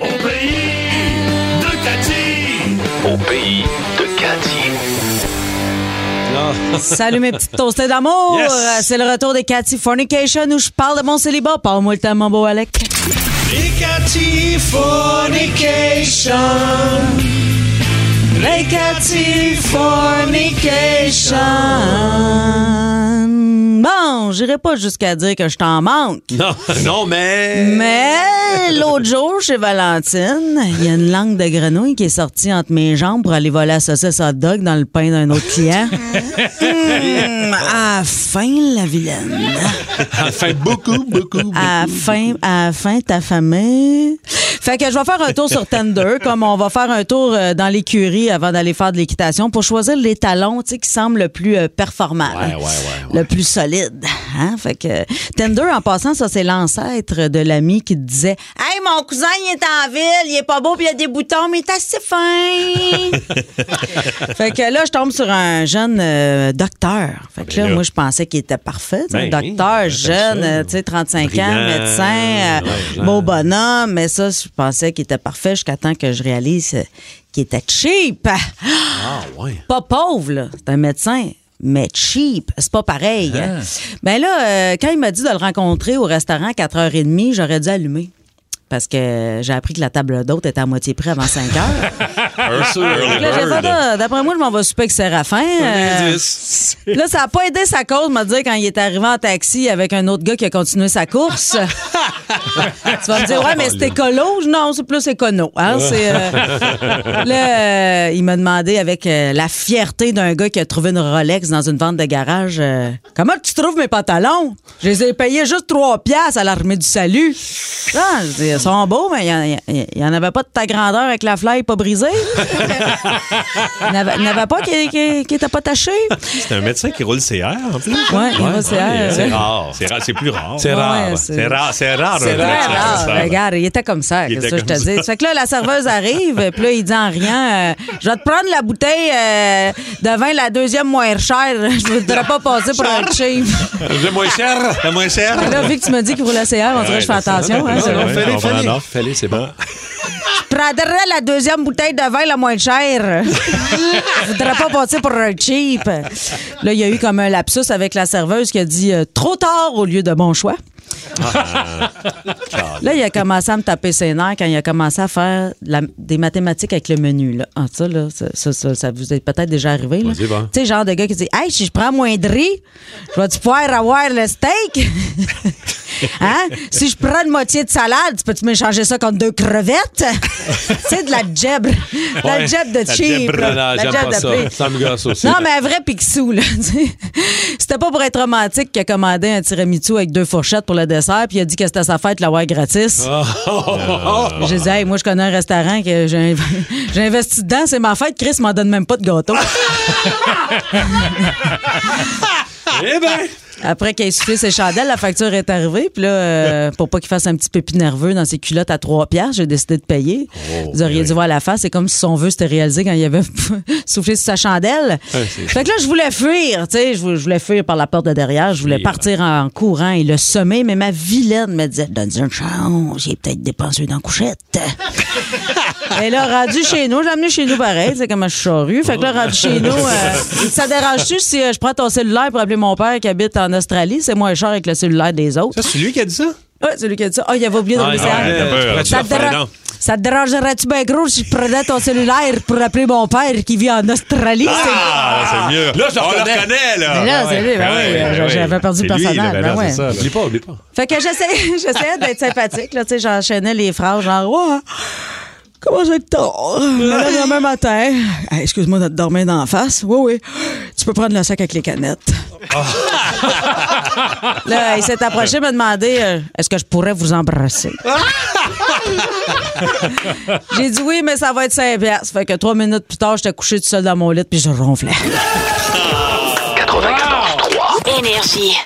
Au pays de Cathy. Au pays de Cathy. Salut mes petites toastées d'amour. Yes. Euh, C'est le retour des Cathy Fornication où je parle de mon célibat. Parle-moi le mon beau Alec. Les Cathy Fornication. Les Cathy Fornication. J'irai pas jusqu'à dire que je t'en manque. Non, non, mais. Mais l'autre jour, chez Valentine, il y a une langue de grenouille qui est sortie entre mes jambes pour aller voler la saucisse hot dog dans le pain d'un autre client. Hum, à la fin, la vilaine. Enfin, beaucoup, beaucoup, beaucoup. À la fin, à la fin, ta famille. Fait que je vais faire un tour sur Tender, comme on va faire un tour euh, dans l'écurie avant d'aller faire de l'équitation pour choisir les talons, qui semblent le plus euh, performant. Ouais, là. ouais, ouais, Le plus solide. Hein? Fait que Tender, en passant, ça, c'est l'ancêtre de l'ami qui te disait Hey, mon cousin, il est en ville, il est pas beau, puis il a des boutons, mais il est assez fin. fait que là, je tombe sur un jeune euh, docteur. Fait que là, Ben là. moi, je pensais qu'il était parfait. Ben oui, docteur ben jeune, euh, tu sais, 35 ans, Brillant, médecin, euh, beau bonhomme. Mais ça, je pensais qu'il était parfait jusqu'à temps que je réalise euh, qu'il était cheap. Ah, ouais. Pas pauvre, là. C'est un médecin. Mais cheap, c'est pas pareil. hein. Ben là, euh, quand il m'a dit de le rencontrer au restaurant à 4h30, j'aurais dû allumer. Parce que j'ai appris que la table d'hôte était à moitié près avant 5 heures. Ah, D'après moi, je m'en vais souper avec Séraphin. Euh, là, ça n'a pas aidé sa cause, m'a dit, quand il est arrivé en taxi avec un autre gars qui a continué sa course. tu vas me dire, ouais, mais c'est écolo. Non, c'est plus écono. Hein? C'est, euh, là, euh, il m'a demandé avec euh, la fierté d'un gars qui a trouvé une Rolex dans une vente de garage, comment tu trouves mes pantalons? Je les ai payés juste 3 piastres à l'armée du salut. Ah, je dis, ils sont beaux, mais il n'y en avait pas de ta grandeur avec la fly pas brisée. Il n'y en avait- pas qui n'était pas taché. C'est un médecin qui roule CR, en plus. Ouais, il va, c'est Ouais, c'est rare. C'est rare. C'est plus rare. C'est Ouais, rare. c'est- C'est rare. C'est rare. C'est médecin rare. Regarde, il était comme ça. Il Qu'est-ce que je te dis? Fait que là, la serveuse arrive, puis là, il dit en rien, euh, je vais te prendre la bouteille euh, de vin, la deuxième moins chère. Je ne voudrais pas passer pour un cheap. Le moins cher. Le moins cher. Là, vu que tu me dis qu'il roule la CR, on dirait que je fais attention. Hein, Fallait, va fallait. c'est bon. Je prendrais la deuxième bouteille de vin la moins chère. Je voudrais pas passer pour un cheap. Là, il y a eu comme un lapsus avec la serveuse qui a dit euh, trop tard au lieu de bon choix. Là, il a commencé à me taper ses nerfs quand il a commencé à faire la- des mathématiques avec le menu. Là. Ah, ça, là, ça, ça, ça, ça vous est peut-être déjà arrivé. Tu sais, genre de gars qui dit Hey, si je prends moins de riz, je vais-tu pouvoir avoir le steak? Hein? Si je prends une moitié de salade, tu peux-tu m'échanger ça contre deux crevettes? c'est de la jebre. La Ouais, jebre de la cheap. Non, non, La j'aime pas de ça. me gosse aussi. Non, mais un vrai picsou, là. C'était pas pour être romantique qu'il a commandé un tiramisu avec deux fourchettes pour le dessert, puis il a dit que c'était sa fête, l'avoir gratis. J'ai dit, hey, moi, je connais un restaurant que j'ai j'ai investi dedans, c'est ma fête, Chris m'en donne même pas de gâteau. Eh ben. Après qu'il ait soufflé ses chandelles, la facture est arrivée. Puis là, euh, pour pas qu'il fasse un petit pépi nerveux dans ses culottes à 3 piastres, j'ai décidé de payer. Vous auriez dû voir la face. C'est comme si son vœu s'était réalisé quand il avait soufflé sur sa chandelle. fait que là, je voulais fuir. Tu sais, je voulais fuir par la porte de derrière. Je voulais partir en courant et le sommet. Mais ma vilaine me disait, donne une chance. J'ai peut-être dépensé dans la couchette. Et là, rendu chez nous, j'ai amené chez nous pareil, c'est comme un charrue. Fait que là, rendu chez nous, euh, ça dérange-tu si euh, je prends ton cellulaire pour appeler mon père qui habite en Australie? C'est moins cher avec le cellulaire des autres. Ça, c'est lui qui a dit ça? Ouais, c'est lui qui a dit ça. Ah, il avait oublié de Ah, le message. Ça le te, dérangerait-tu bien gros si je prenais ton cellulaire pour appeler mon père qui vit en Australie? Ah, c'est mieux. Là, je le On le reconnais. reconnaît, là. Mais là, c'est lui, ben Ouais, oui, ouais, ouais. j'avais perdu le personnage. ben ben ouais. Oublie pas, oublie pas. Fait que j'essayais, j'essayais d'être sympathique, là, tu sais, j'enchaînais les phrases, genre, ouais, comment va être tard? Le lendemain matin, Hey, excuse-moi de te dormir d'en face. Oui, oui, tu peux prendre le sac avec les canettes. Là, il s'est approché, m'a demandé, euh, est-ce que je pourrais vous embrasser? J'ai dit oui, mais ça va être 5 piastres. Fait que trois minutes plus tard, j'étais couché tout seul dans mon lit puis je ronflais. 94.3. Énergie.